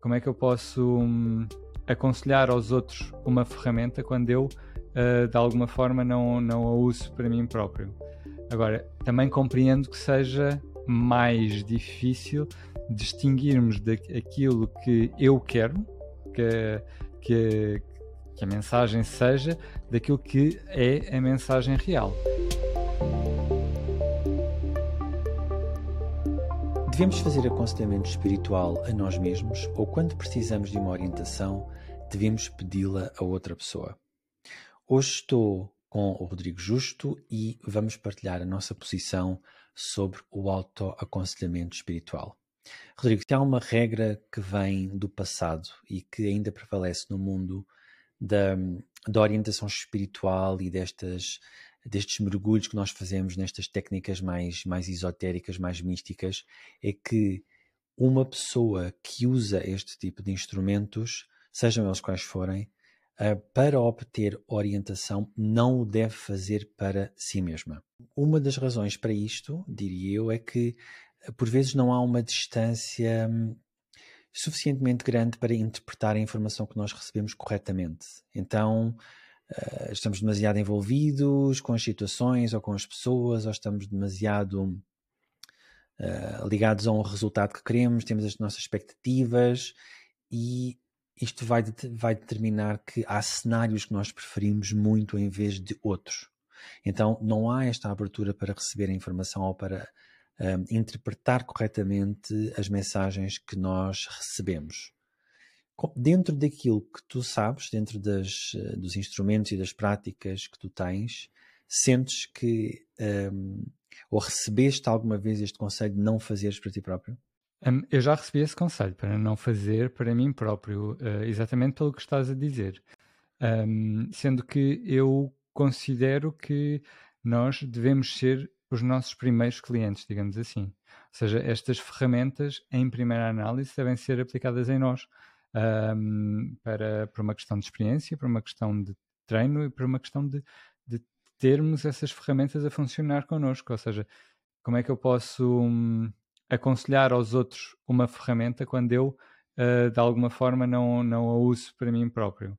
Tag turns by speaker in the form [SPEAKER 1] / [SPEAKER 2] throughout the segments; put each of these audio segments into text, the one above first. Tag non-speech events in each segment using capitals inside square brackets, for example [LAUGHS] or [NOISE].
[SPEAKER 1] como é que eu posso hum, aconselhar aos outros uma ferramenta quando eu, uh, de alguma forma, não, não a uso para mim próprio? Agora, também compreendo que seja mais difícil distinguirmos daquilo que eu quero, que, que, que a mensagem seja, daquilo que é a mensagem real.
[SPEAKER 2] Devemos fazer aconselhamento espiritual a nós mesmos ou, quando precisamos de uma orientação, devemos pedi-la a outra pessoa? Hoje estou com o Rodrigo Justo e vamos partilhar a nossa posição sobre o autoaconselhamento espiritual. Rodrigo, tem uma regra que vem do passado e que ainda prevalece no mundo da, da orientação espiritual e destas destes mergulhos que nós fazemos nestas técnicas mais, mais esotéricas, mais místicas, é que uma pessoa que usa este tipo de instrumentos, sejam eles quais forem, uh, para obter orientação, não o deve fazer para si mesma. Uma das razões para isto, diria eu, é que por vezes não há uma distância hum, suficientemente grande para interpretar a informação que nós recebemos corretamente. Então, uh, estamos demasiado envolvidos com as situações ou com as pessoas, ou estamos demasiado uh, ligados a um resultado que queremos, temos as nossas expectativas e isto vai, vai determinar que há cenários que nós preferimos muito em vez de outros. Então não há esta abertura para receber a informação ou para eh, interpretar corretamente as mensagens que nós recebemos dentro daquilo que tu sabes, dentro das, eh, dos instrumentos e das práticas que tu tens, sentes que um, ou recebeste alguma vez este conselho de não fazeres para ti próprio?
[SPEAKER 1] Um, eu já recebi esse conselho para não fazer para mim próprio, uh, exatamente pelo que estás a dizer. Um, sendo que eu considero que nós devemos ser os nossos primeiros clientes, digamos assim. Ou seja, estas ferramentas, em primeira análise, devem ser aplicadas em nós um, para, por uma questão de experiência, por uma questão de treino e por uma questão de, de termos essas ferramentas a funcionar connosco. Ou seja, como é que eu posso um, aconselhar aos outros uma ferramenta quando eu, uh, de alguma forma, não, não a uso para mim próprio?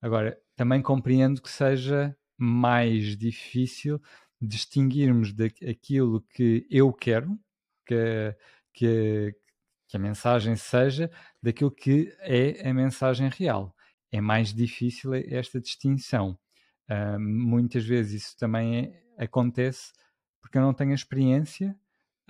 [SPEAKER 1] Agora, também compreendo que seja mais difícil distinguirmos daquilo que eu quero, que, que, que a mensagem seja daquilo que é a mensagem real. É mais difícil esta distinção. Uh, muitas vezes isso também é, acontece porque eu não tenho a experiência,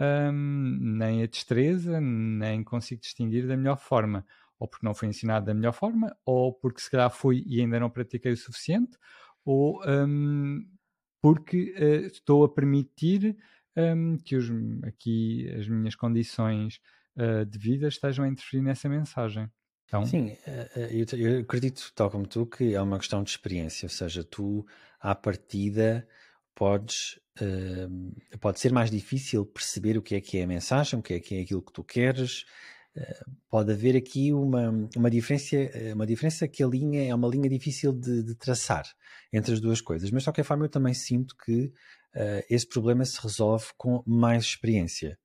[SPEAKER 1] um, nem a destreza, nem consigo distinguir da melhor forma. Ou porque não foi ensinado da melhor forma, ou porque se calhar fui e ainda não pratiquei o suficiente, ou um, porque uh, estou a permitir um, que os, aqui as minhas condições uh, de vida estejam a interferir nessa mensagem.
[SPEAKER 2] Então... Sim, eh, eh, eu, acredito, tal como tu, que é uma questão de experiência, ou seja, tu, à partida, podes, uh, pode ser mais difícil perceber o que é que é a mensagem, o que é que é aquilo que tu queres. Pode haver aqui uma, uma, diferença, uma diferença que a linha é uma linha difícil de, de traçar entre as duas coisas, mas de qualquer forma eu também sinto que uh, esse problema se resolve com mais experiência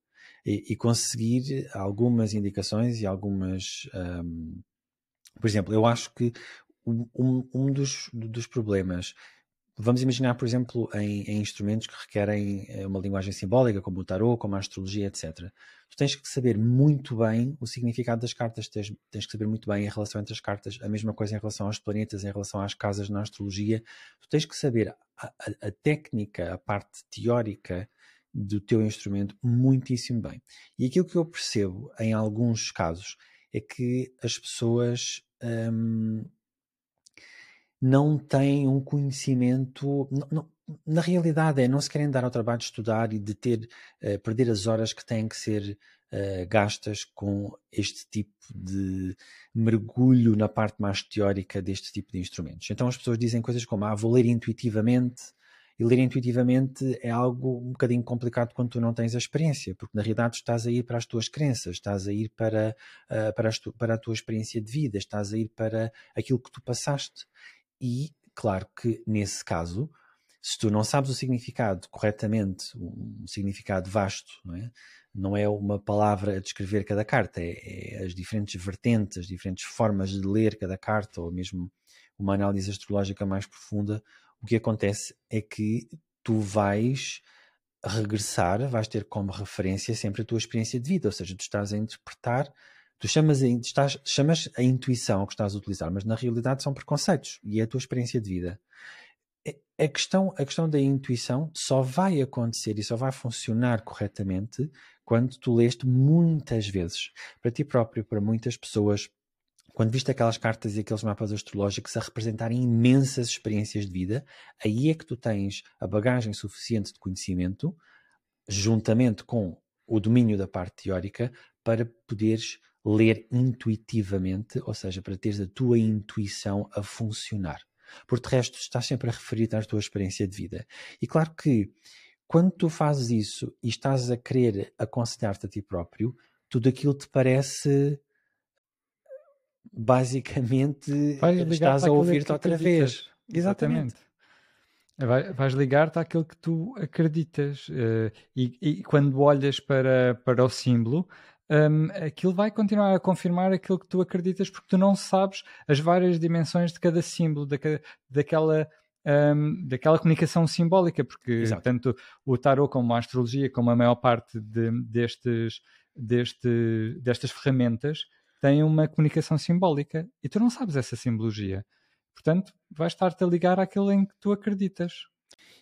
[SPEAKER 2] e, conseguir algumas indicações e algumas. Um, por exemplo, eu acho que um, um dos, dos problemas Vamos imaginar, por exemplo, em, em, instrumentos que requerem eh, uma linguagem simbólica, como o tarot, como a astrologia, etc. Tu tens que saber muito bem o significado das cartas, tens, tens, que saber muito bem a relação entre as cartas, a mesma coisa em relação aos planetas, em relação às casas na astrologia. Tu tens que saber a, a, a técnica, a parte teórica do teu instrumento muitíssimo bem. E aquilo que eu percebo em alguns casos é que as pessoas hum, não têm um conhecimento. Não, não, na realidade é, não se querem dar ao trabalho de estudar e de ter, uh, perder as horas que têm que ser uh, gastas com este tipo de mergulho na parte mais teórica deste tipo de instrumentos. Então as pessoas dizem coisas como, ah, vou ler intuitivamente, e ler intuitivamente é algo um bocadinho complicado quando tu não tens a experiência, porque na realidade estás a ir para as tuas crenças, estás a ir para, uh, para, tu, para a tua experiência de vida, estás a ir para aquilo que tu passaste. E claro que nesse caso, Se tu não sabes o significado corretamente, um significado vasto, não é? Não é uma palavra a descrever cada carta, é, é as diferentes vertentes, as diferentes formas de ler cada carta, ou mesmo uma análise astrológica mais profunda. O que acontece é que tu vais regressar, vais ter como referência sempre a tua experiência de vida, ou seja, tu estás a interpretar, tu chamas a, estás, chamas a intuição que estás a utilizar, mas na realidade são preconceitos e é a tua experiência de vida. A questão, a questão da intuição só vai acontecer e só vai funcionar corretamente quando tu leste muitas vezes, para ti próprio, para muitas pessoas, quando viste aquelas cartas e aqueles mapas astrológicos a representarem imensas experiências de vida, aí é que tu tens a bagagem suficiente de conhecimento, juntamente com o domínio da parte teórica, para poderes ler intuitivamente, ou seja, para teres a tua intuição a funcionar. Por de resto, estás sempre a referir-te à tua experiência de vida. E claro que quando tu fazes isso e estás a querer aconselhar-te a ti próprio, tudo aquilo te parece basicamente estás a ouvir-te outra vez.
[SPEAKER 1] Exatamente. Exatamente. Vais ligar-te àquilo que tu acreditas uh, e, e, quando olhas para, para o símbolo, um, aquilo vai continuar a confirmar aquilo que tu acreditas porque tu não sabes as várias dimensões de cada símbolo, daquela, um, daquela comunicação simbólica, porque Exato. tanto o tarot como a astrologia, como a maior parte de, destes, deste, destas ferramentas, tem uma comunicação simbólica e tu não sabes essa simbologia. Portanto, vais estar-te a ligar àquilo em que tu acreditas.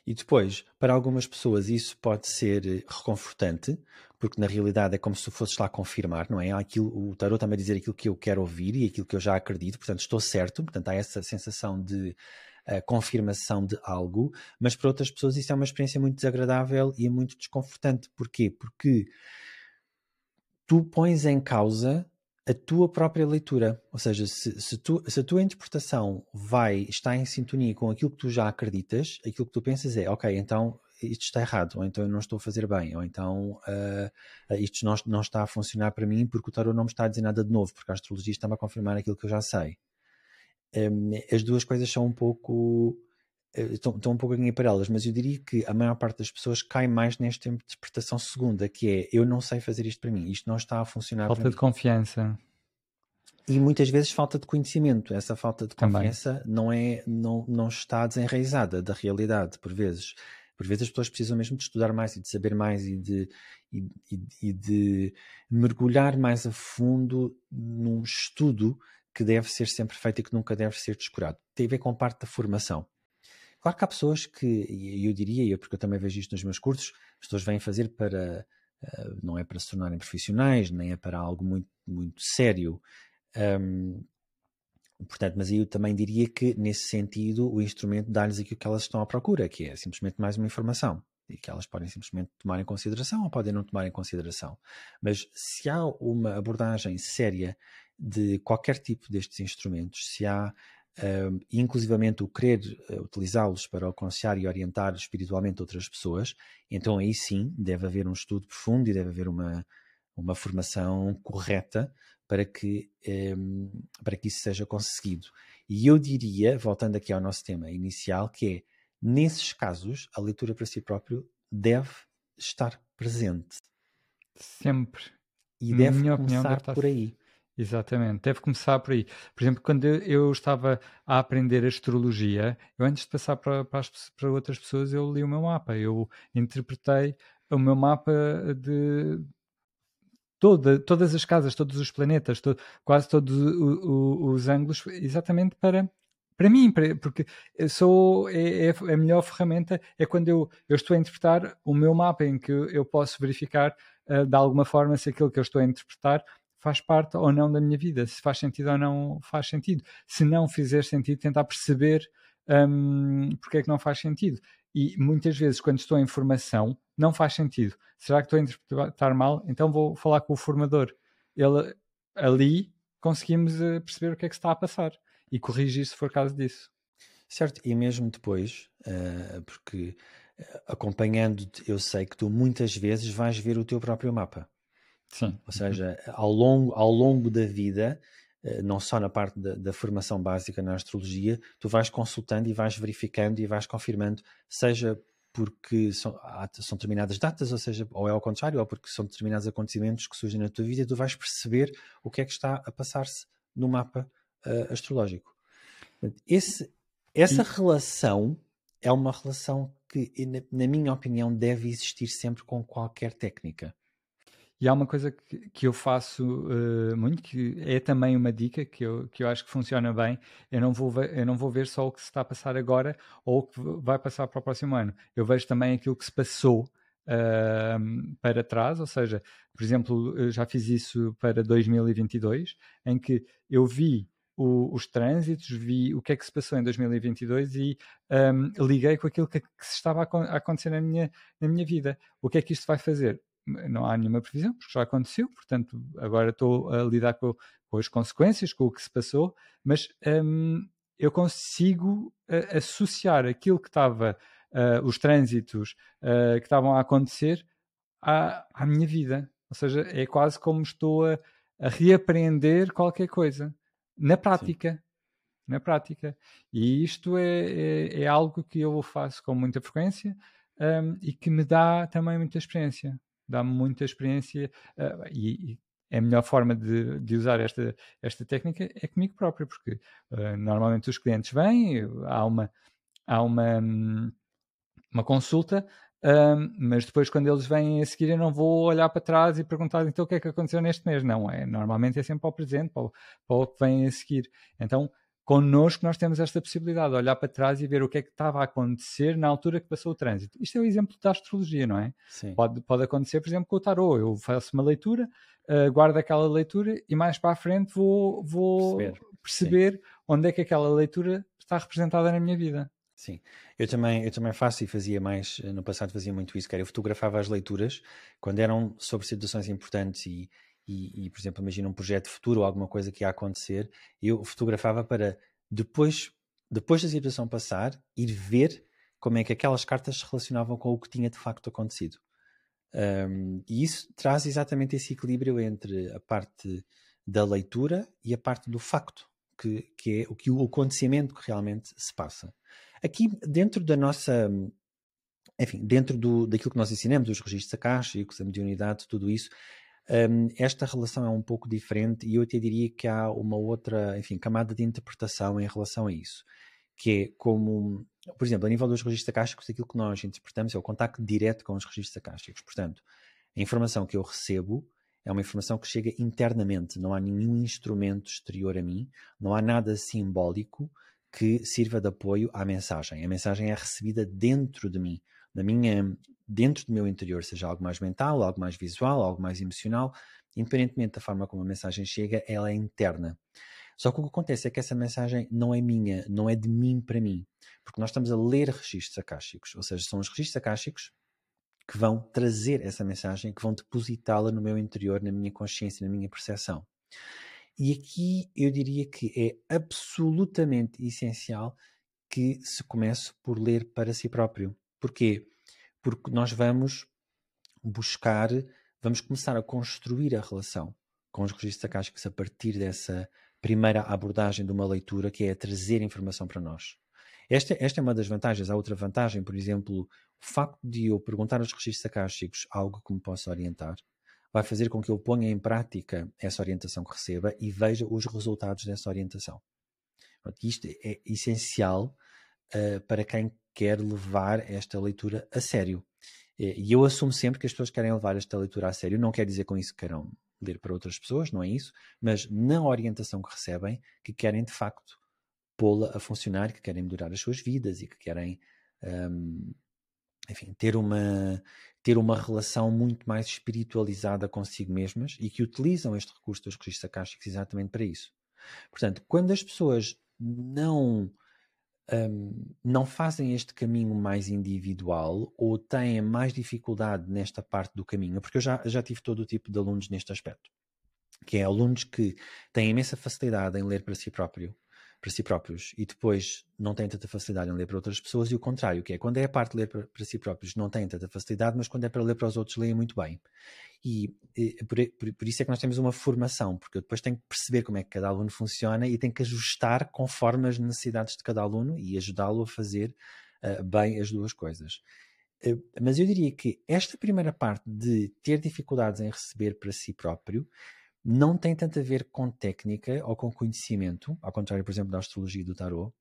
[SPEAKER 2] E depois, para algumas pessoas, isso pode ser eh, reconfortante, porque na realidade é como se tu fosses lá confirmar, não é? Aquilo, o tarot está-me a dizer aquilo que eu quero ouvir e aquilo que eu já acredito, portanto estou certo, portanto há essa sensação de uh, confirmação de algo, mas para outras pessoas isso é uma experiência muito desagradável e é muito desconfortante. Porquê? Porque tu pões em causa a tua própria leitura. Ou seja, se, se, tu, se a tua interpretação vai, está em sintonia com aquilo que tu já acreditas, aquilo que tu pensas é, ok, então isto está errado, ou então eu não estou a fazer bem, ou então uh, isto não, não está a funcionar para mim porque o tarot não me está a dizer nada de novo, porque a astrologia está-me a confirmar aquilo que eu já sei. Um, as duas coisas são um pouco estão, estão um pouco em paralelas, mas eu diria que a maior parte das pessoas cai mais neste tempo de interpretação segunda, que é eu não sei fazer isto para mim, isto não está a funcionar
[SPEAKER 1] falta de confiança.
[SPEAKER 2] E muitas vezes falta de conhecimento. Essa falta de confiança não é não, não está desenraizada da realidade, por vezes. Por vezes as pessoas precisam mesmo de estudar mais e de saber mais e de, e, e, e de mergulhar mais a fundo num estudo que deve ser sempre feito e que nunca deve ser descurado. Tem a ver com parte da formação. Claro que há pessoas que, e eu diria, porque eu também vejo isto nos meus cursos, as pessoas vêm fazer para, uh, não é para se tornarem profissionais, nem é para algo muito, muito sério. Um, portanto, mas eu também diria que, nesse sentido, o instrumento dá-lhes aquilo que elas estão à procura, que é simplesmente mais uma informação. E que elas podem simplesmente tomar em consideração ou podem não tomar em consideração. Mas se há uma abordagem séria de qualquer tipo destes instrumentos, se há uh, inclusivamente o querer uh, utilizá-los para aconselhar e orientar espiritualmente outras pessoas, então aí sim deve haver um estudo profundo e deve haver uma, uma formação correta para que, um, para que isso seja conseguido. E eu diria, voltando aqui ao nosso tema inicial, que é, nesses casos, a leitura para si próprio deve estar presente.
[SPEAKER 1] Sempre.
[SPEAKER 2] E deve começar opinião, por aí.
[SPEAKER 1] Exatamente, deve começar por aí. Por exemplo, quando eu estava a aprender astrologia, eu antes de passar para, para, as, para outras pessoas, eu li o meu mapa, eu interpretei o meu mapa de toda, todas as casas, todos os planetas, quase todos o, o, os ângulos, exatamente para para mim, porque sou é, é, a melhor ferramenta é quando eu, eu estou a interpretar o meu mapa em que eu posso verificar uh, de alguma forma se aquilo que eu estou a interpretar faz parte ou não da minha vida, se faz sentido ou não faz sentido. Se não fizer sentido, tentar perceber um, porque é que não faz sentido. E muitas vezes, quando estou em formação, não faz sentido. Será que estou a interpretar mal? Então vou falar com o formador. Ele, ali conseguimos eh, perceber o que é que está a passar e corrigir se for caso disso.
[SPEAKER 2] Certo, e mesmo depois, uh, porque eh, acompanhando-te, eu sei que tu muitas vezes vais ver o teu próprio mapa.
[SPEAKER 1] Sim.
[SPEAKER 2] Ou seja, ao longo, ao longo da vida, uh, não só na parte da, da, formação básica na astrologia, tu vais consultando e vais verificando e vais confirmando, seja porque são, são determinadas datas, ou seja, ou é ao contrário, ou porque são determinados acontecimentos que surgem na tua vida e tu vais perceber o que é que está a passar-se no mapa uh, astrológico. Esse, essa relação é uma relação que, na, na minha opinião, deve existir sempre com qualquer técnica.
[SPEAKER 1] E há uma coisa que, que eu faço uh, muito, que é também uma dica que eu, que eu acho que funciona bem. Eu não, vou ver, eu não vou ver só o que se está a passar agora ou o que vai passar para o próximo ano. Eu vejo também aquilo que se passou uh, para trás, ou seja, por exemplo, eu já fiz isso para 2022, em que eu vi o, os trânsitos, vi o que é que se passou em 2022 e um, liguei com aquilo que, que estava a, acontecer na minha, na minha vida. O que é que isto vai fazer? Não há nenhuma previsão, porque já aconteceu, portanto, agora estou a lidar com, com as consequências, com o que se passou, mas um, eu consigo uh, associar aquilo que estava, uh, os trânsitos uh, que estavam a acontecer à, à minha vida. Ou seja, é quase como estou a, a reaprender qualquer coisa na prática. Sim. Na prática. E isto é, é, é, algo que eu faço com muita frequência um, e que me dá também muita experiência. Dá-me muita experiência uh, e, e, a melhor forma de, de, usar esta, esta técnica é comigo próprio, porque uh, normalmente os clientes vêm, há uma, há uma, hum, uma consulta, um, mas depois, quando eles vêm a seguir, eu não vou olhar para trás e perguntar então o que é que aconteceu neste mês. Não, é normalmente é sempre para o presente, para o, para o que vem a seguir. Então, connosco, nós temos esta possibilidade de olhar para trás e ver o que é que estava a acontecer na altura que passou o trânsito. Isto é o exemplo da astrologia, não é? Sim. Pode, pode acontecer, por exemplo, com o tarô. Eu faço uma leitura, uh, guardo aquela leitura e mais para a frente vou, vou perceber, perceber onde é que aquela leitura está representada na minha vida.
[SPEAKER 2] Sim, eu também, eu também faço e fazia mais, no passado fazia muito isso, que era eu fotografava as leituras quando eram sobre situações importantes e, e, e, por exemplo, imagina um projeto futuro ou alguma coisa que ia acontecer, eu fotografava para depois, depois da situação passar, ir ver como é que aquelas cartas se relacionavam com o que tinha de facto acontecido. Um, e isso traz exatamente esse equilíbrio entre a parte da leitura e a parte do facto, que, que é o, que, o acontecimento que realmente se passa. Aqui, dentro da nossa. Enfim, dentro do, daquilo que nós ensinamos, os registros acásticos, a mediunidade, tudo isso, um, esta relação é um pouco diferente e eu até diria que há uma outra, enfim, camada de interpretação em relação a isso, que é como, por exemplo, a nível dos registros acásticos, aquilo que nós interpretamos é o contacto direto com os registros acásticos. Portanto, a informação que eu recebo é uma informação que chega internamente, não há nenhum instrumento exterior a mim, não há nada simbólico, que sirva de apoio à mensagem. A mensagem é recebida dentro de mim, na minha, dentro do meu interior, seja algo mais mental, algo mais visual, algo mais emocional, independentemente da forma como a mensagem chega, ela é interna. Só que o que acontece é que essa mensagem não é minha, não é de mim para mim, porque nós estamos a ler registros acásticos, ou seja, são os registros acásticos que vão trazer essa mensagem, que vão depositá-la no meu interior, na minha consciência, na minha percepção. E aqui eu diria que é absolutamente essencial que se comece por ler para si próprio. Porquê? Porque nós vamos buscar, vamos começar a construir a relação com os registros acásticos a partir dessa primeira abordagem de uma leitura que é trazer informação para nós. Esta, esta é uma das vantagens. Há outra vantagem, por exemplo, o facto de eu perguntar aos registros acásticos algo que me possa orientar vai fazer com que eu ponha em prática essa orientação que receba e veja os resultados dessa orientação. Isto é essencial uh, para quem quer levar esta leitura a sério. E eu assumo sempre que as pessoas querem levar esta leitura a sério. Não quer dizer com isso que queiram ler para outras pessoas, não é isso, mas na orientação que recebem, que querem de facto pô-la a funcionar, que querem melhorar as suas vidas e que querem um, enfim, ter uma, ter uma relação muito mais espiritualizada consigo mesmas e que utilizam este recurso dos registros acásticos exatamente para isso. Portanto, quando as pessoas não um, não fazem este caminho mais individual ou têm mais dificuldade nesta parte do caminho, porque eu já, já tive todo o tipo de alunos neste aspecto, que é alunos que têm imensa facilidade em ler para si próprio, para si próprios e depois não têm tanta facilidade em ler para outras pessoas e o contrário, que é quando é a parte de ler para, para si próprios não têm tanta facilidade, mas quando é para ler para os outros leem muito bem. E, e por, por, por, isso é que nós temos uma formação, porque eu depois tenho que perceber como é que cada aluno funciona e tenho que ajustar conforme as necessidades de cada aluno e ajudá-lo a fazer uh, bem as duas coisas. Uh, mas eu diria que esta primeira parte de ter dificuldades em receber para si próprio não tem tanto a ver com técnica ou com conhecimento, ao contrário, por exemplo, da astrologia e do tarot,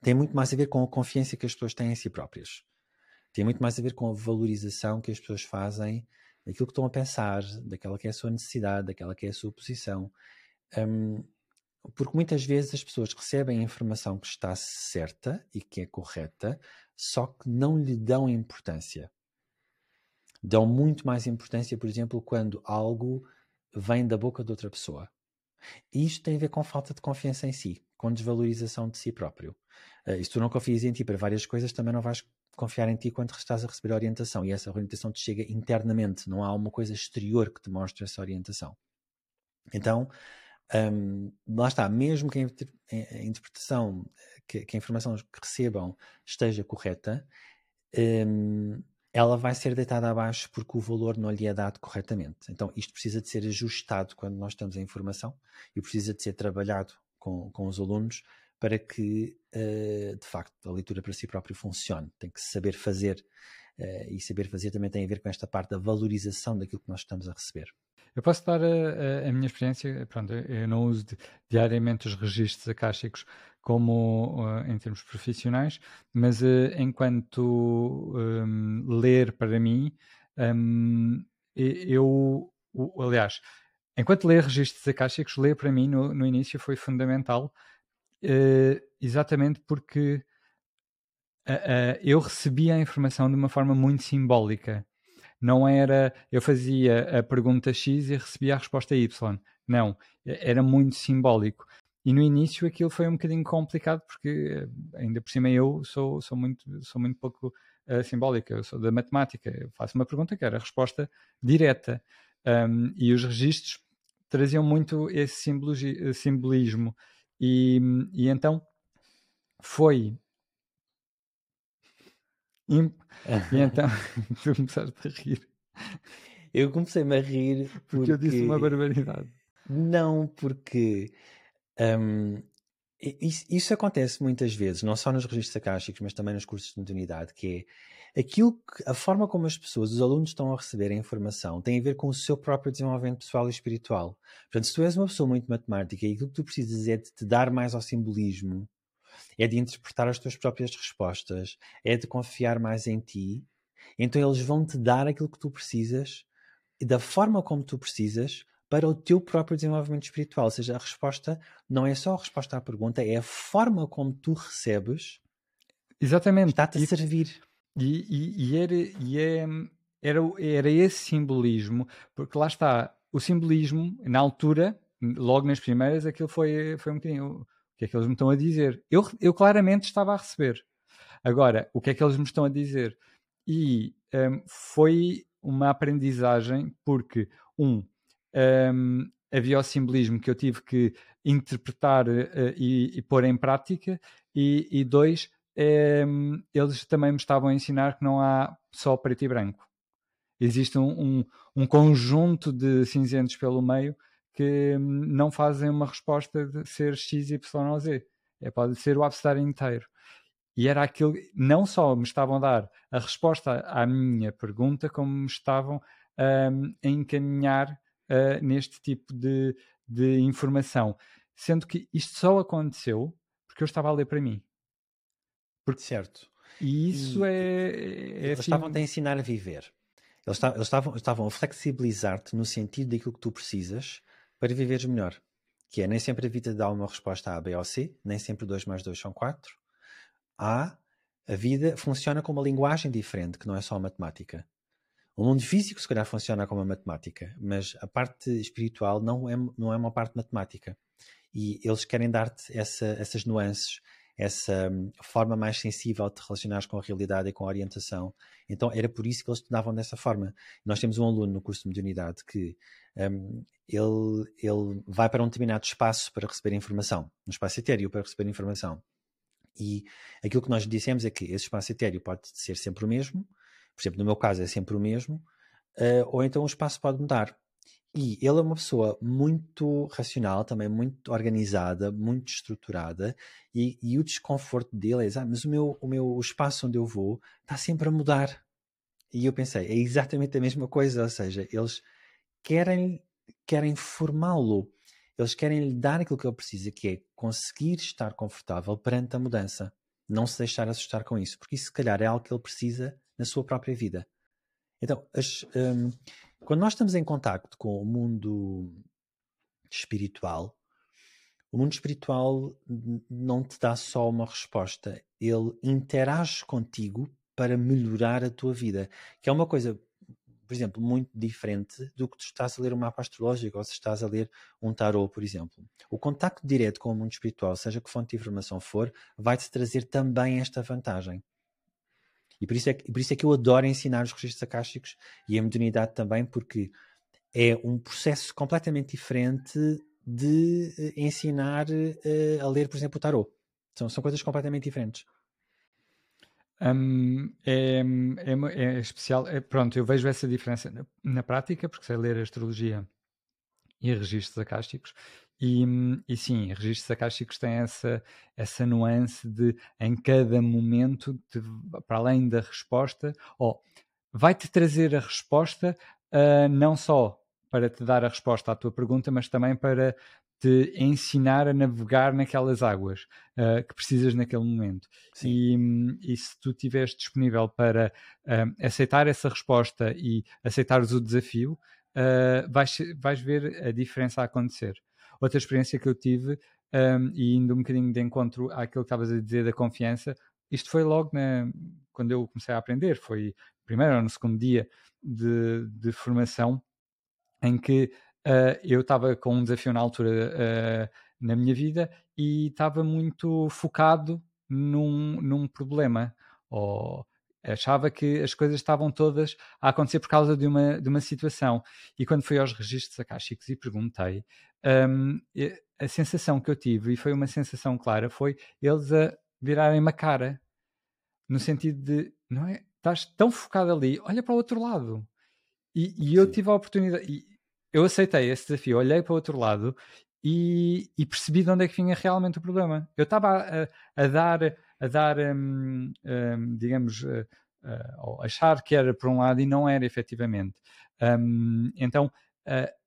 [SPEAKER 2] tem muito mais a ver com a confiança que as pessoas têm em si próprias. Tem muito mais a ver com a valorização que as pessoas fazem daquilo que estão a pensar, daquela que é a sua necessidade, daquela que é a sua posição. Um, porque muitas vezes as pessoas recebem a informação que está certa e que é correta, só que não lhe dão importância. Dão muito mais importância, por exemplo, quando algo vem da boca de outra pessoa. E isto tem a ver com falta de confiança em si, com desvalorização de si próprio. Uh, e se tu não confias em ti para várias coisas, também não vais confiar em ti quando estás a receber orientação. E essa orientação te chega internamente, não há uma coisa exterior que te mostre essa orientação. Então, um, lá está, mesmo que a, interpretação, que, que, a informação que recebam esteja correta, um, ela vai ser deitada abaixo porque o valor não lhe é dado corretamente. Então, isto precisa de ser ajustado quando nós temos a informação e precisa de ser trabalhado com, com os alunos para que, uh, de facto, a leitura para si próprio funcione. Tem que saber fazer uh, e saber fazer também tem a ver com esta parte da valorização daquilo que nós estamos a receber.
[SPEAKER 1] Eu posso dar a, a, a minha experiência, pronto, eu não uso diariamente os registros acásticos como uh, em termos profissionais, mas uh, enquanto um, ler para mim, um, eu, o, aliás, enquanto ler registros acásticos, ler para mim no, no início foi fundamental, uh, exatamente porque eu recebia a informação de uma forma muito simbólica. Não era, eu fazia a pergunta X e recebia a resposta Y. Não, era muito simbólico. E no início aquilo foi um bocadinho complicado porque ainda por cima eu sou, sou, muito, sou muito pouco uh, simbólica, eu sou da matemática, eu faço uma pergunta que era a resposta direta. Um, e os registros traziam muito esse eh, simbolismo. E, e então foi. E, e [LAUGHS] então [LAUGHS] tu começaste a rir.
[SPEAKER 2] Eu comecei-me a rir
[SPEAKER 1] porque... porque eu disse uma barbaridade.
[SPEAKER 2] Não, porque um, isso, isso, acontece muitas vezes, não só nos registros acásticos, mas também nos cursos de mediunidade, que é aquilo que, a forma como as pessoas, os alunos estão a receber a informação tem a ver com o seu próprio desenvolvimento pessoal e espiritual. Portanto, se tu és uma pessoa muito matemática e aquilo que tu precisas é de te dar mais ao simbolismo, é de interpretar as tuas próprias respostas, é de confiar mais em ti, então eles vão te dar aquilo que tu precisas e da forma como tu precisas para o teu próprio desenvolvimento espiritual. Ou seja, a resposta não é só a resposta à pergunta, é a forma como tu recebes.
[SPEAKER 1] Exatamente.
[SPEAKER 2] Está-te a servir.
[SPEAKER 1] E, e, e, era, e é, era, era esse simbolismo, porque lá está, o simbolismo, na altura, logo nas primeiras, aquilo foi, foi um bocadinho. O que é que eles me estão a dizer? Eu, eu claramente estava a receber. Agora, o que é que eles me estão a dizer? E um, foi uma aprendizagem, porque, um, um, havia o simbolismo que eu tive que interpretar uh, e, e, pôr em prática, e, e dois, um, eles também me estavam a ensinar que não há só preto e branco. Existe um, um, um conjunto de cinzentos pelo meio que não fazem uma resposta de ser X, Y ou Z. É, pode ser o abecedário inteiro. E era aquilo, não só me estavam a dar a resposta à minha pergunta, como me estavam um, a encaminhar uh, neste tipo de, de informação. Sendo que isto só aconteceu porque eu estava a ler para mim.
[SPEAKER 2] Porque, certo.
[SPEAKER 1] E isso e, é, é.
[SPEAKER 2] Eles assim... estavam a ensinar a viver. Eles, eles estavam, estavam a flexibilizar-te no sentido daquilo que tu precisas para viveres melhor. Que é nem sempre a vida dá uma resposta A, B ou C, nem sempre 2 mais 2 são 4. A, a vida funciona com uma linguagem diferente, que não é só a matemática. O mundo físico, se calhar, funciona como a matemática, mas a parte espiritual não é, não é uma parte matemática. E eles querem dar-te essa, essas nuances, essa hum, forma mais sensível de te relacionar com a realidade e com a orientação. Então era por isso que eles estudavam dessa forma. Nós temos um aluno no curso de mediunidade que um, ele, ele vai para um determinado espaço para receber informação, um espaço etéreo para receber informação. E aquilo que nós dissemos é que esse espaço etéreo pode ser sempre o mesmo, por exemplo, no meu caso é sempre o mesmo, uh, ou então o espaço pode mudar. E ele é uma pessoa muito racional, também muito organizada, muito estruturada, e, e o desconforto dele é, ah, mas o meu, o meu o espaço onde eu vou está sempre a mudar. E eu pensei, é exatamente a mesma coisa, ou seja, eles querem, querem formá-lo, eles querem lhe dar aquilo que ele precisa, que é conseguir estar confortável perante a mudança, não se deixar assustar com isso, porque isso se calhar é algo que ele precisa na sua própria vida. Então, as, um, quando nós estamos em contacto com o mundo espiritual, o mundo espiritual não te dá só uma resposta, ele interage contigo para melhorar a tua vida, que é uma coisa, por exemplo, muito diferente do que tu estás a ler um mapa astrológico ou se estás a ler um tarot, por exemplo. O contacto direto com o mundo espiritual, seja que fonte de informação for, vai-te trazer também esta vantagem. E por isso, é que, por isso é que eu adoro ensinar os registros acásticos e a modernidade também, porque é um processo completamente diferente de uh, ensinar uh, a ler, por exemplo, o tarot. São, são coisas completamente diferentes.
[SPEAKER 1] Um, é, é, é, especial. É, pronto, eu vejo essa diferença na, na prática, porque sei ler astrologia e registros acásticos, e, e sim, registros acásticos têm essa, essa nuance de em cada momento, para além da resposta, ou vai-te trazer a resposta uh, não só para te dar a resposta à tua pergunta, mas também para te ensinar a navegar naquelas águas uh, que precisas naquele momento. E, e, se tu estiveres disponível para uh, aceitar essa resposta e aceitares o desafio, uh, vais, vais ver a diferença a acontecer. Outra experiência que eu tive, um, e indo um bocadinho de encontro àquilo que estavas a dizer da confiança, isto foi logo na, quando eu comecei a aprender, foi primeiro ou no segundo dia de, de formação, em que uh, eu estava com um desafio na altura uh, na minha vida e estava muito focado num, num problema. Ou achava que as coisas estavam todas a acontecer por causa de uma, de uma situação. E quando fui aos registros acásticos e perguntei, um, a sensação que eu tive, e foi uma sensação clara, foi eles a virarem-me a cara. No sentido de, não é? Estás tão focado ali, olha para o outro lado. E, e eu tive a oportunidade, e eu aceitei esse desafio, olhei para o outro lado e, e percebi de onde é que vinha realmente o problema. Eu estava a, a, dar, a dar um, um, digamos, uh, uh, achar que era por um lado e não era efetivamente. Um, então, uh,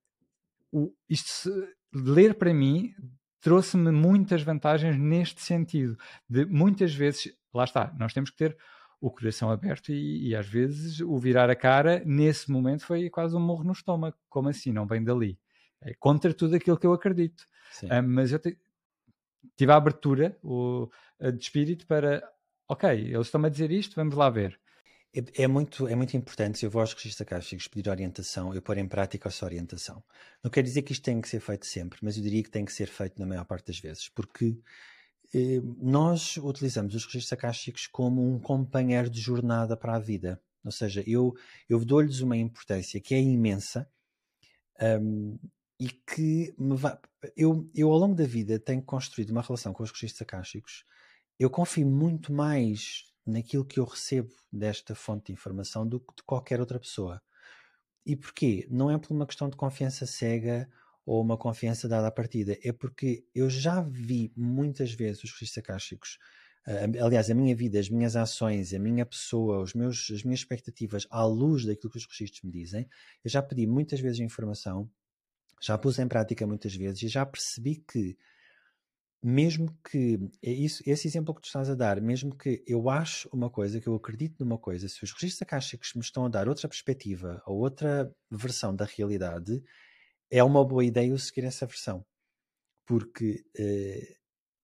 [SPEAKER 1] o, isto ler para mim trouxe-me muitas vantagens neste sentido de muitas vezes lá está nós temos que ter o coração aberto e, e às vezes o virar a cara nesse momento foi quase um morro no estômago. Como assim? Não vem dali. É contra tudo aquilo que eu acredito. Um, mas eu te, tive a abertura o, de espírito para ok eles estão a dizer isto vamos lá ver
[SPEAKER 2] é, é, muito, é muito importante, se eu vou aos registros acásticos pedir orientação, eu pôr em prática essa orientação. Não quer dizer que isto tem que ser feito sempre, mas eu diria que tem que ser feito na maior parte das vezes, porque eh, nós utilizamos os registros acásticos como um companheiro de jornada para a vida. Ou seja, eu, eu dou-lhes uma importância que é imensa um, e que me vai. Eu, eu, ao longo da vida, tenho construído uma relação com os registros acásticos. Eu confio muito mais naquilo que eu recebo desta fonte de informação do que de qualquer outra pessoa. E porquê? Não é por uma questão de confiança cega ou uma confiança dada à partida, é porque eu já vi muitas vezes os registros acásticos, uh, aliás, a minha vida, as minhas ações, a minha pessoa, os meus, as minhas expectativas à luz daquilo que os registros me dizem, eu já pedi muitas vezes informação, já pus em prática muitas vezes e já percebi que mesmo que é isso, esse exemplo que tu estás a dar, mesmo que eu acho uma coisa, que eu acredito numa coisa, se os registros acásticos me estão a dar outra perspectiva ou outra versão da realidade, é uma boa ideia eu seguir essa versão. Porque eh,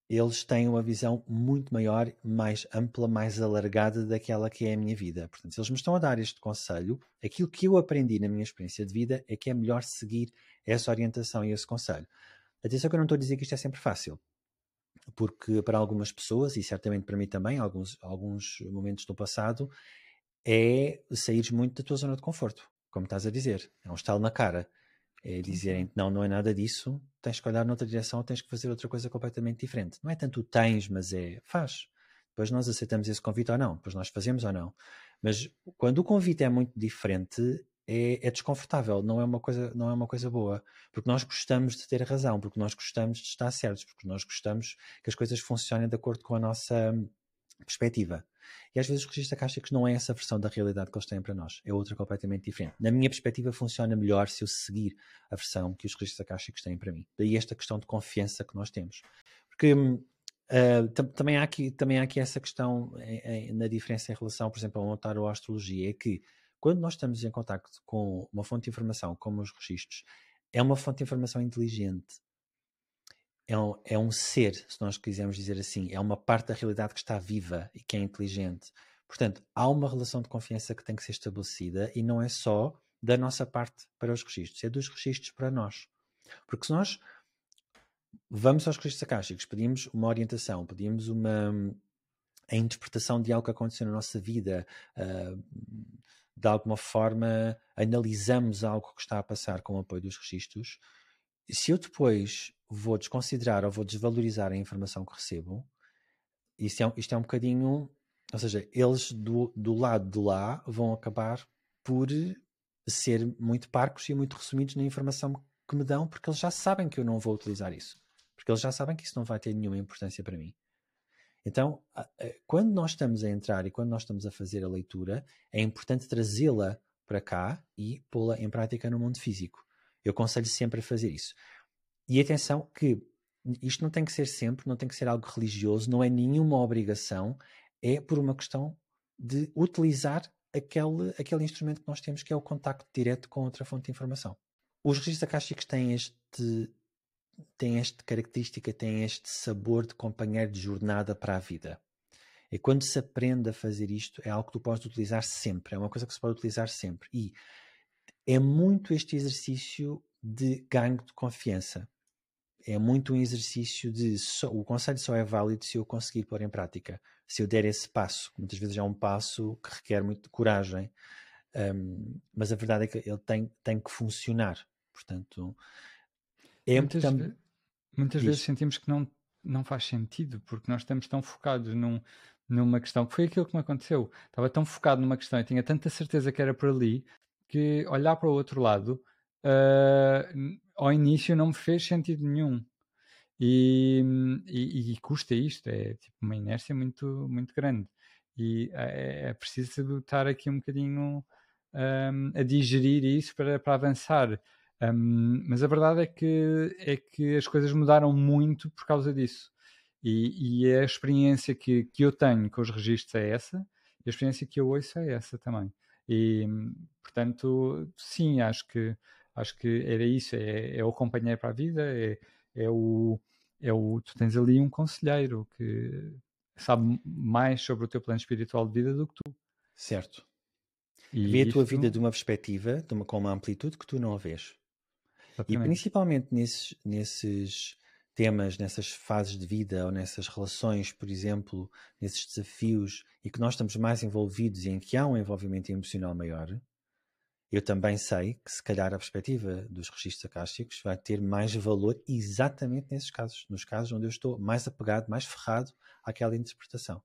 [SPEAKER 2] eles têm uma visão muito maior, mais ampla, mais alargada daquela que é a minha vida. Portanto, se eles me estão a dar este conselho, aquilo que eu aprendi na minha experiência de vida é que é melhor seguir essa orientação e esse conselho. Atenção que eu não estou a dizer que isto é sempre fácil porque para algumas pessoas, e certamente para mim também, alguns, alguns momentos do passado, é sair muito da tua zona de conforto, como estás a dizer. É um estalo na cara. É dizerem não, não é nada disso, tens que olhar noutra direção, tens que fazer outra coisa completamente diferente. Não é tanto tens, mas é faz. Depois nós aceitamos esse convite ou não, depois nós fazemos ou não. Mas quando o convite é muito diferente, é, é, desconfortável, não é, uma coisa, não é uma coisa boa. Porque nós gostamos de ter razão, porque nós gostamos de estar certos, porque nós gostamos que as coisas funcionem de acordo com a nossa perspectiva. E às vezes os registros acásticos não é essa versão da realidade que eles têm para nós, é outra completamente diferente. Na minha perspectiva, funciona melhor se eu seguir a versão que os registros acásticos têm para mim. Daí esta questão de confiança que nós temos. Porque uh, também, há aqui, também há aqui essa questão em, em, na diferença em relação, por exemplo, a tarot à astrologia, é que quando nós estamos em contato com uma fonte de informação como os registros, é uma fonte de informação inteligente. É um, é um ser, se nós quisermos dizer assim, é uma parte da realidade que está viva e que é inteligente. Portanto, há uma relação de confiança que tem que ser estabelecida e não é só da nossa parte para os registros, é dos registros para nós. Porque se nós vamos aos registros acásticos, pedimos uma orientação, pedimos uma a interpretação de algo que aconteceu na nossa vida, uh, de alguma forma analisamos algo que está a passar com o apoio dos registros, se eu depois vou desconsiderar ou vou desvalorizar a informação que recebo, isto é, isto é um bocadinho. Ou seja, eles do, do lado de lá vão acabar por ser muito parcos e muito resumidos na informação que me dão, porque eles já sabem que eu não vou utilizar isso. Porque eles já sabem que isso não vai ter nenhuma importância para mim. Então, quando nós estamos a entrar e quando nós estamos a fazer a leitura, é importante trazê-la para cá e pô-la em prática no mundo físico. Eu aconselho sempre a fazer isso. E atenção que isto não tem que ser sempre, não tem que ser algo religioso, não é nenhuma obrigação, é por uma questão de utilizar aquele, aquele instrumento que nós temos, que é o contacto direto com outra fonte de informação. Os registros acásticos têm este tem esta característica, tem este sabor de companheiro de jornada para a vida. E quando se aprende a fazer isto, é algo que tu podes utilizar sempre, é uma coisa que se pode utilizar sempre. E é muito este exercício de ganho de confiança. É muito um exercício de. Só, o conselho só é válido se eu conseguir pôr em prática. Se eu der esse passo. Muitas vezes é um passo que requer muito coragem. Um, mas a verdade é que ele tem, tem que funcionar. Portanto,
[SPEAKER 1] muitas, tam... muitas vezes sentimos que não, não faz sentido, porque nós estamos tão focados num, numa questão, que foi aquilo que me aconteceu. Estava tão focado numa questão e tinha tanta certeza que era por ali, que olhar para o outro lado, uh, ao início não me fez sentido nenhum. E, e, e, custa isto, é tipo uma inércia muito, muito grande. E é, é preciso estar aqui um bocadinho um, a digerir isso para, para avançar. Um, mas a verdade é que, é que as coisas mudaram muito por causa disso. E, e a experiência que, que eu tenho com os registros é essa, e a experiência que eu ouço é essa também. E, portanto, sim, acho que, acho que era isso, é, é o companheiro para a vida, é, é, o, é o. Tu tens ali um conselheiro que sabe mais sobre o teu plano espiritual de vida do que tu.
[SPEAKER 2] Certo. E Vê a tua vida de uma perspectiva, de uma, com uma amplitude que tu não a vês. E principalmente nesses, nesses temas, nessas fases de vida ou nessas relações, por exemplo, nesses desafios e que nós estamos mais envolvidos e em que há um envolvimento emocional maior, eu também sei que se calhar a perspectiva dos registros acásticos vai ter mais valor exatamente nesses casos, nos casos onde eu estou mais apegado, mais ferrado àquela interpretação.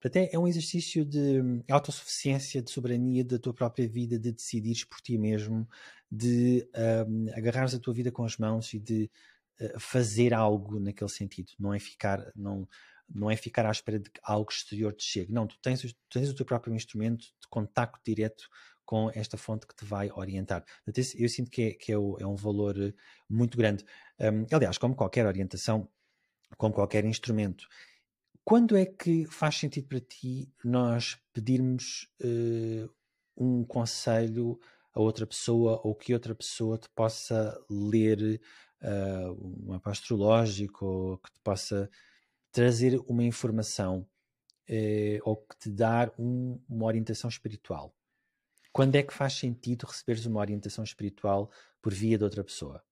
[SPEAKER 2] Portanto, é, um exercício de autossuficiência, de soberania da tua própria vida, de decidires por ti mesmo, de um, agarrares a tua vida com as mãos e de uh, fazer algo naquele sentido. Não é ficar, não, não é ficar à espera de que algo exterior te chegue. Não, tu tens, tens o teu próprio instrumento de contacto direto com esta fonte que te vai orientar. Eu sinto que é, que é, é um valor muito grande. Um, aliás, como qualquer orientação, como qualquer instrumento, quando é que faz sentido para ti nós pedirmos uh, um conselho a outra pessoa ou que outra pessoa te possa ler uh, um mapa astrológico ou que te possa trazer uma informação uh, ou que te dar um, uma orientação espiritual? Quando é que faz sentido receberes uma orientação espiritual por via de outra pessoa?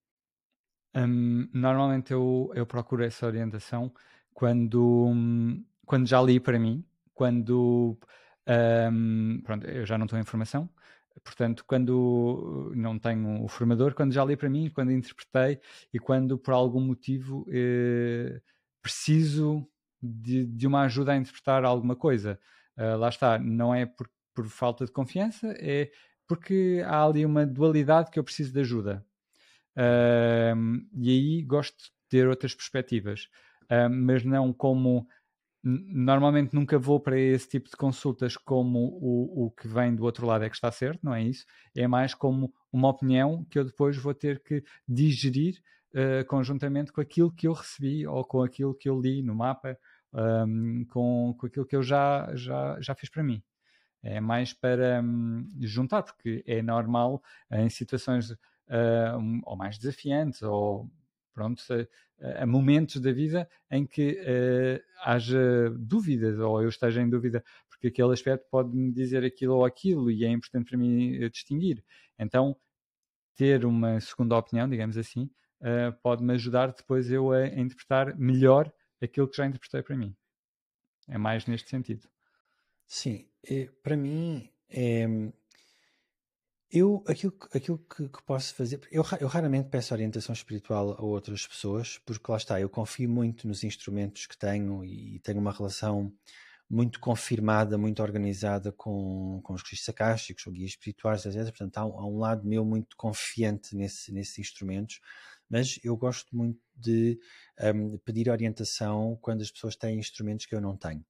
[SPEAKER 1] Um, normalmente eu, eu procuro essa orientação quando, quando já li para mim, quando um, pronto, eu já não estou em formação, portanto, quando não tenho o formador, quando já li para mim, quando interpretei e quando por algum motivo eh, preciso de, de, uma ajuda a interpretar alguma coisa. Uh, lá está, não é por, por falta de confiança, é porque há ali uma dualidade que eu preciso de ajuda. Uh, e aí gosto de ter outras perspectivas, uh, mas não como. Normalmente nunca vou para esse tipo de consultas como o, o que vem do outro lado é que está certo, não é isso? É mais como uma opinião que eu depois vou ter que digerir uh, conjuntamente com aquilo que eu recebi ou com aquilo que eu li no mapa, um, com, com aquilo que eu já, já, já fiz para mim. É mais para um, juntar, porque é normal em situações uh, ou mais desafiantes ou pronto, a, a momentos da vida em que uh, haja dúvidas ou eu esteja em dúvida porque aquele aspecto pode me dizer aquilo ou aquilo e é importante para mim eh, distinguir. Então, ter uma segunda opinião, digamos assim, uh, pode-me ajudar depois eu a interpretar melhor aquilo que já interpretei para mim. É mais neste sentido.
[SPEAKER 2] Sim, para mim é, eu, aquilo, aquilo que, que posso fazer, eu, eu raramente peço orientação espiritual a outras pessoas, porque lá está, eu confio muito nos instrumentos que tenho e tenho uma relação muito confirmada, muito organizada com, com os registros acásticos, ou guias espirituais, etc. Portanto, há, há, um lado meu muito confiante nesse, nesses instrumentos, mas eu gosto muito de um, pedir orientação quando as pessoas têm instrumentos que eu não tenho.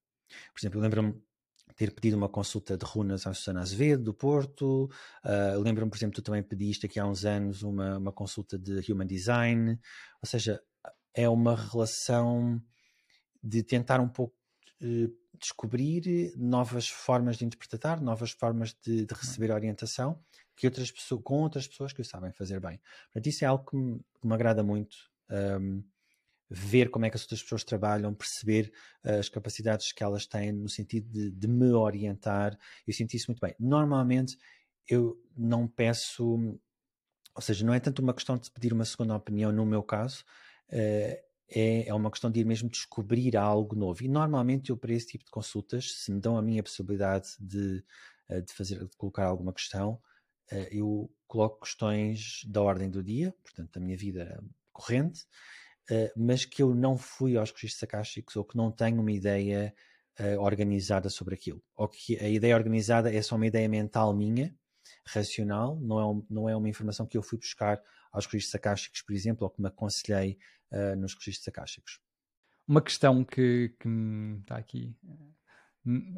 [SPEAKER 2] Por exemplo, eu lembro-me ter pedido uma consulta de runas à Susana Azevedo, do Porto. Uh, Lembro-me, por exemplo, tu também pediste aqui há uns anos uma, uma consulta de Human Design. Ou seja, é uma relação de tentar um pouco uh, descobrir novas formas de interpretar, novas formas de, de receber orientação que outras pessoas, com outras pessoas que o sabem fazer bem. Portanto, isso é algo que me, que me agrada muito. Um, ver como é que as outras pessoas trabalham, perceber uh, as capacidades que elas têm no sentido de, de, me orientar. Eu senti isso muito bem. Normalmente eu não peço, ou seja, não é tanto uma questão de pedir uma segunda opinião no meu caso, uh, é, é uma questão de ir mesmo descobrir algo novo. E normalmente eu, para esse tipo de consultas, se me dão a minha possibilidade de, uh, de fazer, de colocar alguma questão, eu coloco questões da ordem do dia, portanto, da minha vida corrente, uh, mas que eu não fui aos registros acásticos ou que não tenho uma ideia uh, organizada sobre aquilo. Ou que a ideia organizada é só uma ideia mental minha, racional, não é, um, não é uma informação que eu fui buscar aos registros acásticos, por exemplo, ou que me aconselhei uh, nos registros acásticos.
[SPEAKER 1] Uma questão que, que está aqui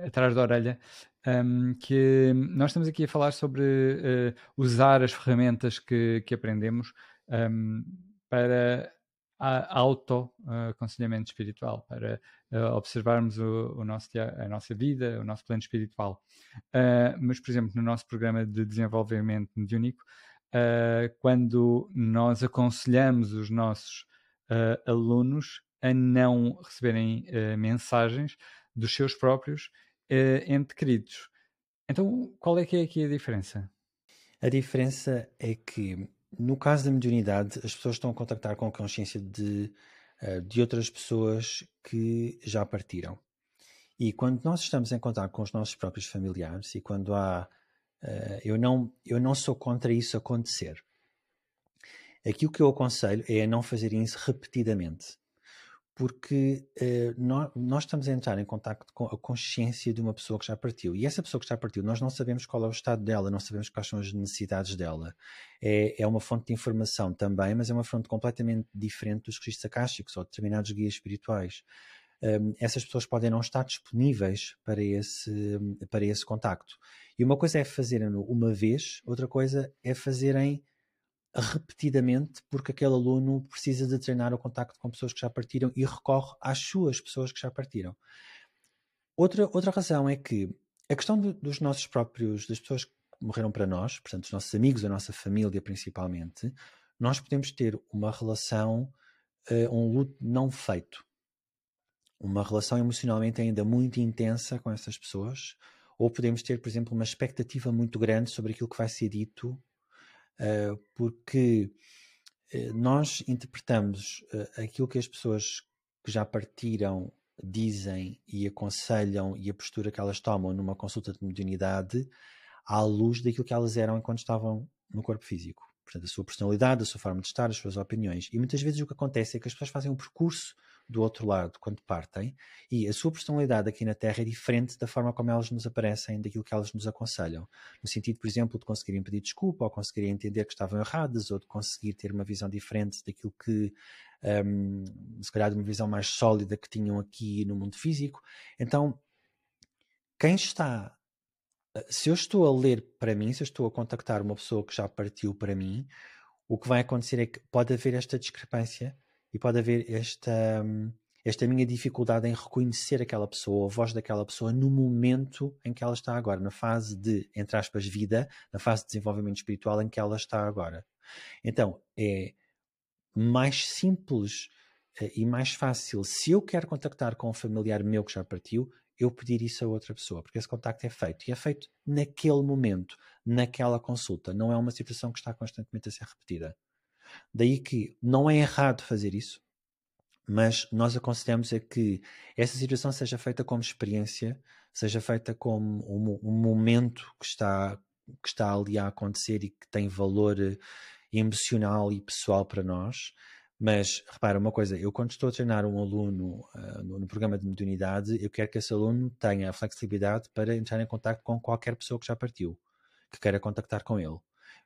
[SPEAKER 1] atrás da orelha, um, que nós estamos aqui a falar sobre uh, usar as ferramentas que, que aprendemos um, para auto-aconselhamento espiritual, para uh, observarmos o, o, nosso, a nossa vida, o nosso plano espiritual. Uh, mas, por exemplo, no nosso programa de desenvolvimento mediúnico, quando nós aconselhamos os nossos alunos a não receberem mensagens dos seus próprios entes queridos. Então, qual é que é aqui a diferença?
[SPEAKER 2] A diferença é que no caso da mediunidade, as pessoas estão a contactar com a consciência de, uh, de outras pessoas que já partiram. E quando nós estamos em contato com os nossos próprios familiares e quando há. Uh, eu, não, eu não sou contra isso acontecer. Aquilo que eu aconselho é não fazer isso repetidamente porque uh, nós, nós, estamos a entrar em contato com a consciência de uma pessoa que já partiu. E essa pessoa que já partiu, nós não sabemos qual é o estado dela, não sabemos quais são as necessidades dela. É, é uma fonte de informação também, mas é uma fonte completamente diferente dos registros acásticos ou determinados guias espirituais. Um, essas pessoas podem não estar disponíveis para esse, para esse contacto. E uma coisa é fazerem uma vez, outra coisa é fazerem repetidamente porque aquele aluno precisa de treinar o contacto com pessoas que já partiram e recorre às suas pessoas que já partiram. Outra, outra razão é que a questão do, dos nossos próprios, das pessoas que morreram para nós, portanto, os nossos amigos, a nossa família principalmente, nós podemos ter uma relação, uh, um luto não feito. Uma relação emocionalmente ainda muito intensa com essas pessoas, ou podemos ter, por exemplo, uma expectativa muito grande sobre aquilo que vai ser dito porque eh, nós interpretamos eh, aquilo que as pessoas que que já partiram dizem e aconselham e a postura que elas tomam numa consulta de mediunidade à luz daquilo que elas eram enquanto estavam no corpo físico. Portanto, a sua personalidade, a sua forma de estar, as suas opiniões. E muitas vezes o que acontece é que as pessoas fazem um percurso do outro lado quando partem e a sua personalidade aqui na Terra é diferente da forma como elas nos aparecem, daquilo que elas nos aconselham. No sentido, por exemplo, de conseguirem pedir desculpa, ou conseguirem entender que estavam erradas, ou de conseguir ter uma visão diferente daquilo que, um, se calhar, de uma visão mais sólida que tinham aqui no mundo físico. Então, quem está se eu estou a ler para mim, se eu estou a contactar uma pessoa que já partiu para mim, o que vai acontecer é que pode haver esta discrepância e pode haver esta, esta minha dificuldade em reconhecer aquela pessoa, a voz daquela pessoa no momento em que ela está agora, na fase de, entre aspas, vida, na fase de desenvolvimento espiritual em que ela está agora. Então, é mais simples eh, e mais fácil, se eu quero contactar com um familiar meu que já partiu, eu pedir isso a outra pessoa, porque esse contacto é feito e é feito naquele momento, naquela consulta. Não é uma situação que está constantemente a ser repetida. Daí que não é errado fazer isso, mas nós aconselhamos a que essa situação seja feita como experiência, seja feita como um, um momento que está, que está ali a acontecer e que tem valor eh, emocional e pessoal para nós mas repara uma coisa, eu quando estou a treinar um aluno uh, no, no, programa de mediunidade, eu quero que esse aluno tenha a flexibilidade para entrar em contato com qualquer pessoa que já partiu, que queira contactar com ele.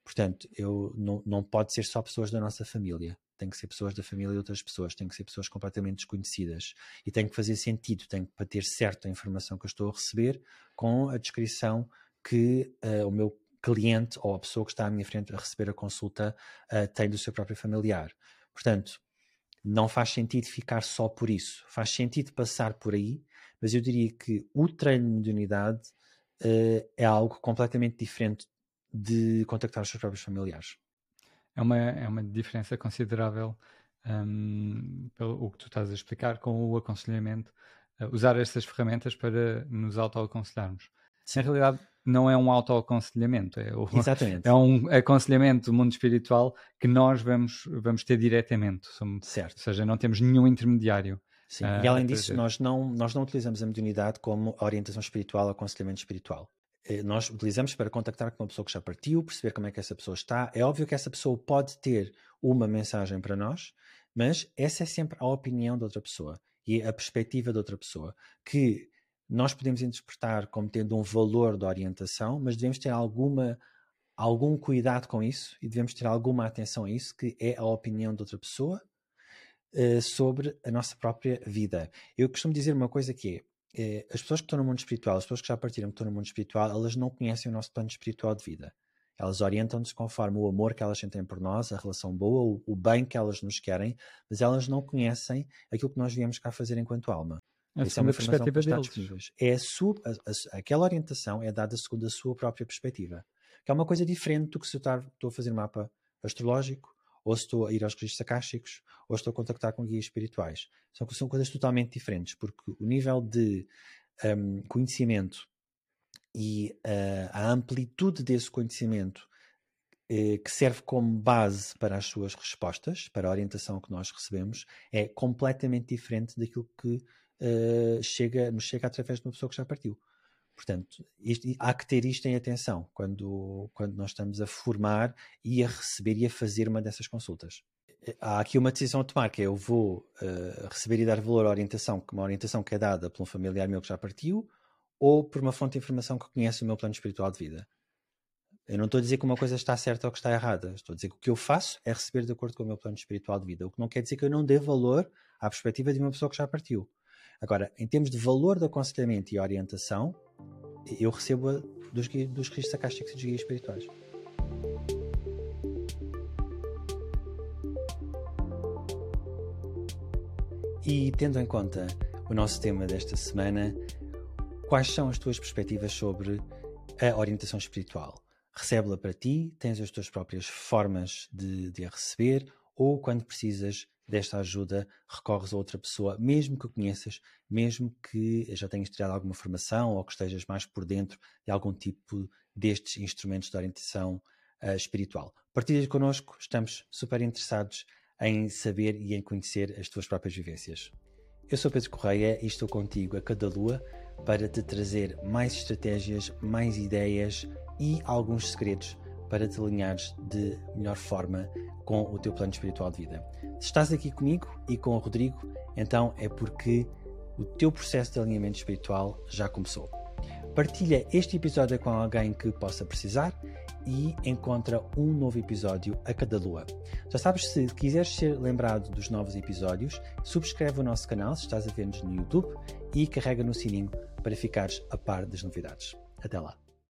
[SPEAKER 2] Portanto, eu não, não pode ser só pessoas da nossa família, tem que ser pessoas da família de outras pessoas, tem que ser pessoas completamente desconhecidas e tem que fazer sentido, tem que bater certo a informação que eu estou a receber com a descrição que uh, o meu cliente ou a pessoa que está à minha frente a receber a consulta uh, tem do seu próprio familiar. Portanto, não faz sentido ficar só por isso. Faz sentido passar por aí, mas eu diria que o treino de unidade uh, é algo completamente diferente de contactar os seus próprios familiares.
[SPEAKER 1] É uma, é uma diferença considerável um, pelo o que tu estás a explicar com o aconselhamento, uh, usar estas ferramentas para nos autoaconselharmos. Na realidade, não é um autoaconselhamento, é, o,
[SPEAKER 2] Exatamente. [LAUGHS]
[SPEAKER 1] é um aconselhamento do mundo espiritual que nós vamos, vamos ter diretamente. Somos,
[SPEAKER 2] certo.
[SPEAKER 1] Ou seja, não temos nenhum intermediário.
[SPEAKER 2] Sim. Uh, e além disso, nós não, nós não utilizamos a mediunidade como orientação espiritual, aconselhamento espiritual. Eh, nós utilizamos para contactar com uma pessoa que já partiu, perceber como é que essa pessoa está. É óbvio que essa pessoa pode ter uma mensagem para nós, mas essa é sempre a opinião de outra pessoa e a perspectiva de outra pessoa, que nós podemos interpretar como tendo um valor de orientação, mas devemos ter alguma algum cuidado com isso e devemos ter alguma atenção a isso, que é a opinião de outra pessoa uh, sobre a nossa própria vida. Eu costumo dizer uma coisa que é, uh, as pessoas que estão no mundo espiritual, as pessoas que já partiram que estão no mundo espiritual, elas não conhecem o nosso plano espiritual de vida. Elas orientam-nos conforme o amor que elas sentem por nós, a relação boa, o, o bem que elas nos querem, mas elas não conhecem aquilo que nós viemos cá fazer enquanto alma.
[SPEAKER 1] A Isso é uma perspectiva deles.
[SPEAKER 2] É a sua, a, a, aquela orientação é dada segundo a sua própria perspectiva. Que é uma coisa diferente do que se eu estou a fazer um mapa astrológico, ou se estou a ir aos registros acásticos, ou estou a contactar com guias espirituais. São, são coisas totalmente diferentes, porque o nível de um, conhecimento e uh, a amplitude desse conhecimento uh, que serve como base para as suas respostas, para a orientação que nós recebemos, é completamente diferente daquilo que uh, chega, nos chega através de uma pessoa que já partiu. Portanto, isto, há que ter isto em atenção quando, quando nós estamos a formar e a receber e a fazer uma dessas consultas. Há aqui uma decisão a tomar, que é eu vou uh, receber e dar valor à orientação, uma orientação que é dada por um familiar meu que já partiu, ou por uma fonte de informação que conhece o meu plano espiritual de vida. Eu não estou a dizer que uma coisa está certa ou que está errada. Estou a dizer que o que eu faço é receber de acordo com o meu plano espiritual de vida. O que não quer dizer que eu não dê valor à perspectiva de uma pessoa que já partiu. Agora, em termos de valor do aconselhamento e orientação, eu recebo dos, dos registros acásticos e dos guias espirituais. E tendo em conta o nosso tema desta semana, quais são as tuas perspectivas sobre a orientação espiritual? Recebe-la para ti, tens as tuas próprias formas de, de a receber, ou quando precisas desta ajuda, recorres a outra pessoa, mesmo que conheças, mesmo que já tenhas tirado alguma formação ou que estejas mais por dentro de algum tipo destes instrumentos de orientação uh, espiritual. Partilha connosco, estamos super interessados em saber e em conhecer as tuas próprias vivências. Eu sou Pedro Correia e estou contigo a cada lua para te trazer mais estratégias, mais ideias e alguns segredos para te alinhares de melhor forma com o teu plano espiritual de vida. Se estás aqui comigo e com o Rodrigo, então é porque o teu processo de alinhamento espiritual já começou. Partilha este episódio com alguém que possa precisar e encontra um novo episódio a cada lua. Já sabes, se quiseres ser lembrado dos novos episódios, subscreve o nosso canal se estás a ver-nos no YouTube e carrega no sininho para ficares a par das novidades. Até lá!